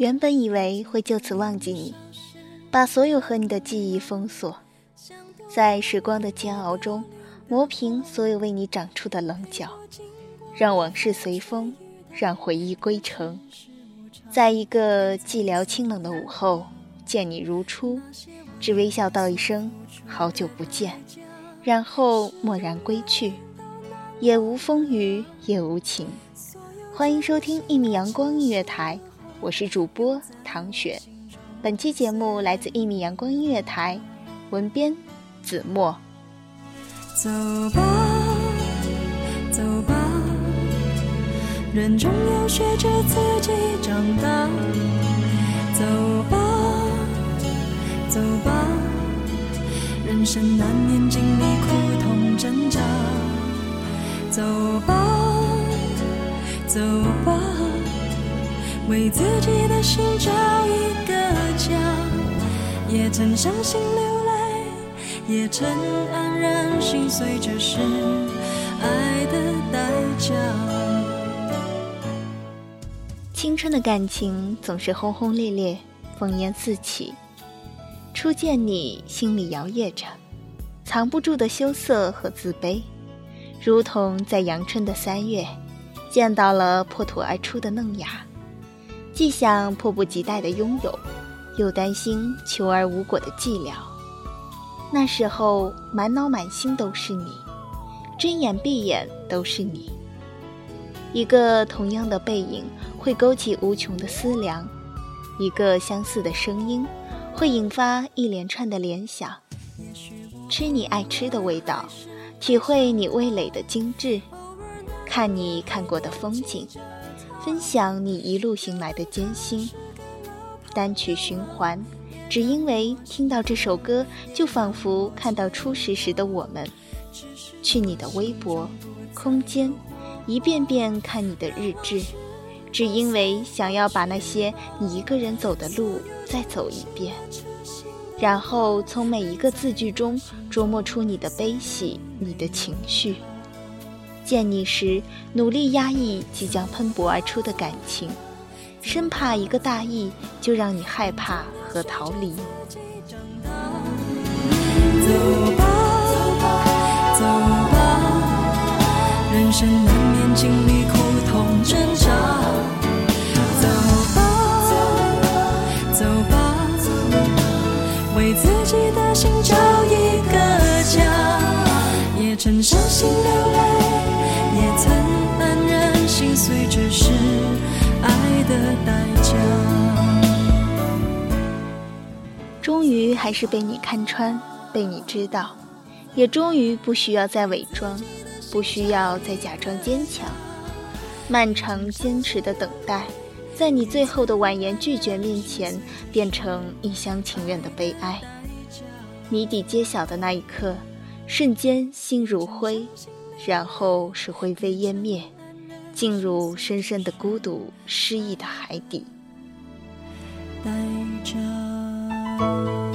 原本以为会就此忘记你，把所有和你的记忆封锁，在时光的煎熬中磨平所有为你长出的棱角，让往事随风，让回忆归程。在一个寂寥清冷的午后，见你如初，只微笑道一声“好久不见”，然后蓦然归去，也无风雨也无晴。欢迎收听一米阳光音乐台。我是主播唐雪，本期节目来自一米阳光音乐台，文编子墨。走吧，走吧，人总要学着自己长大。走吧，走吧，人生难免经历苦痛挣扎。走吧，走吧。为自己的心找一个家，也曾伤心流泪，也曾黯然心碎，这是爱的代价。青春的感情总是轰轰烈烈，烽烟四起。初见你，心里摇曳着，藏不住的羞涩和自卑，如同在阳春的三月，见到了破土而出的嫩芽。既想迫不及待的拥有，又担心求而无果的寂寥。那时候满脑满心都是你，睁眼闭眼都是你。一个同样的背影会勾起无穷的思量，一个相似的声音会引发一连串的联想。吃你爱吃的味道，体会你味蕾的精致，看你看过的风景。分享你一路行来的艰辛，单曲循环，只因为听到这首歌，就仿佛看到初识时的我们。去你的微博、空间，一遍遍看你的日志，只因为想要把那些你一个人走的路再走一遍，然后从每一个字句中琢磨出你的悲喜，你的情绪。见你时，努力压抑即将喷薄而出的感情，生怕一个大意就让你害怕和逃离。的代价。终于还是被你看穿，被你知道，也终于不需要再伪装，不需要再假装坚强。漫长坚持的等待，在你最后的婉言拒绝面前，变成一厢情愿的悲哀。谜底揭晓的那一刻，瞬间心如灰，然后是灰飞烟灭，进入深深的孤独、失意的海底。带着。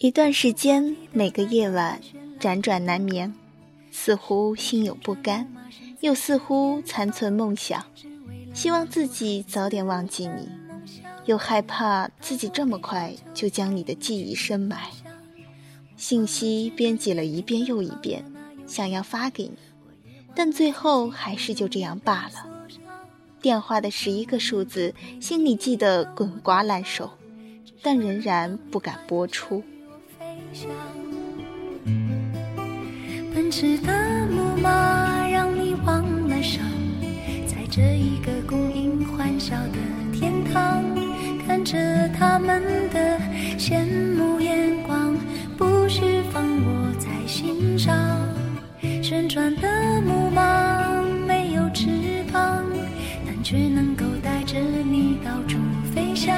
一段时间，每个夜晚辗转难眠，似乎心有不甘，又似乎残存梦想，希望自己早点忘记你，又害怕自己这么快就将你的记忆深埋。信息编辑了一遍又一遍，想要发给你，但最后还是就这样罢了。电话的十一个数字，心里记得滚瓜烂熟，但仍然不敢拨出。奔驰的木马让你忘了伤，在这一个供应欢笑的天堂，看着他们的旋转的木马没有翅膀，但却能够带着你到处飞翔。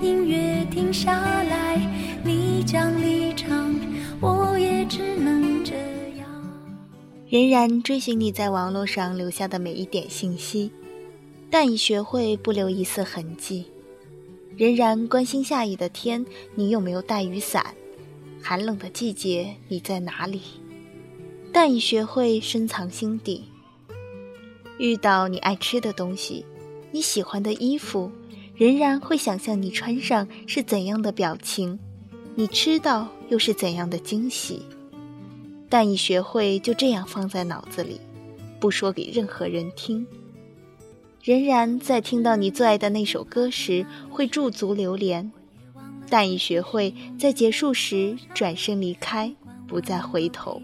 音乐停下来，你将离场，我也只能这样。仍然追寻你在网络上留下的每一点信息，但已学会不留一丝痕迹。仍然关心下雨的天，你有没有带雨伞？寒冷的季节，你在哪里？但已学会深藏心底。遇到你爱吃的东西，你喜欢的衣服。仍然会想象你穿上是怎样的表情，你吃到又是怎样的惊喜，但已学会就这样放在脑子里，不说给任何人听。仍然在听到你最爱的那首歌时会驻足流连，但已学会在结束时转身离开，不再回头。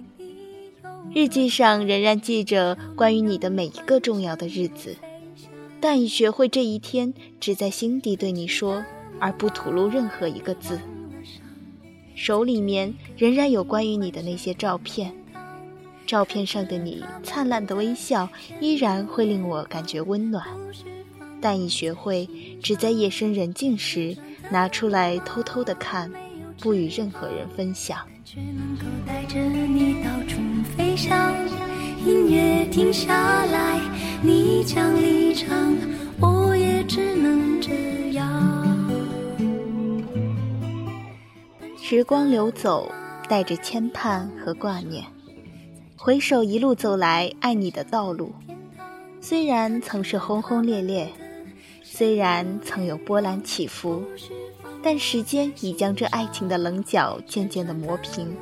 日记上仍然记着关于你的每一个重要的日子。但已学会这一天只在心底对你说，而不吐露任何一个字。手里面仍然有关于你的那些照片，照片上的你灿烂的微笑依然会令我感觉温暖。但已学会只在夜深人静时拿出来偷偷的看，不与任何人分享。音乐停下来，你将离场，我也只能这样。时光流走，带着牵绊和挂念，回首一路走来爱你的道路，虽然曾是轰轰烈烈，虽然曾有波澜起伏，但时间已将这爱情的棱角渐渐的磨平，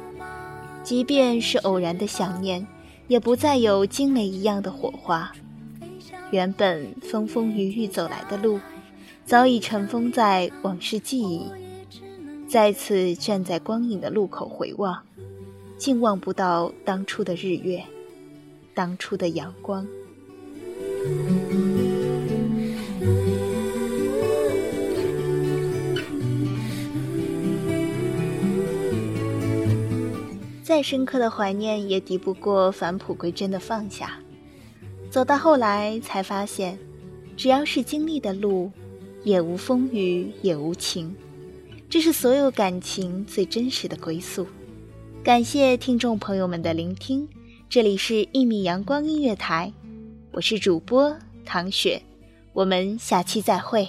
即便是偶然的想念。也不再有惊雷一样的火花，原本风风雨雨走来的路，早已尘封在往事记忆。再次站在光影的路口回望，竟望不到当初的日月，当初的阳光。再深刻的怀念也敌不过返璞归真的放下。走到后来才发现，只要是经历的路，也无风雨也无晴，这是所有感情最真实的归宿。感谢听众朋友们的聆听，这里是一米阳光音乐台，我是主播唐雪，我们下期再会。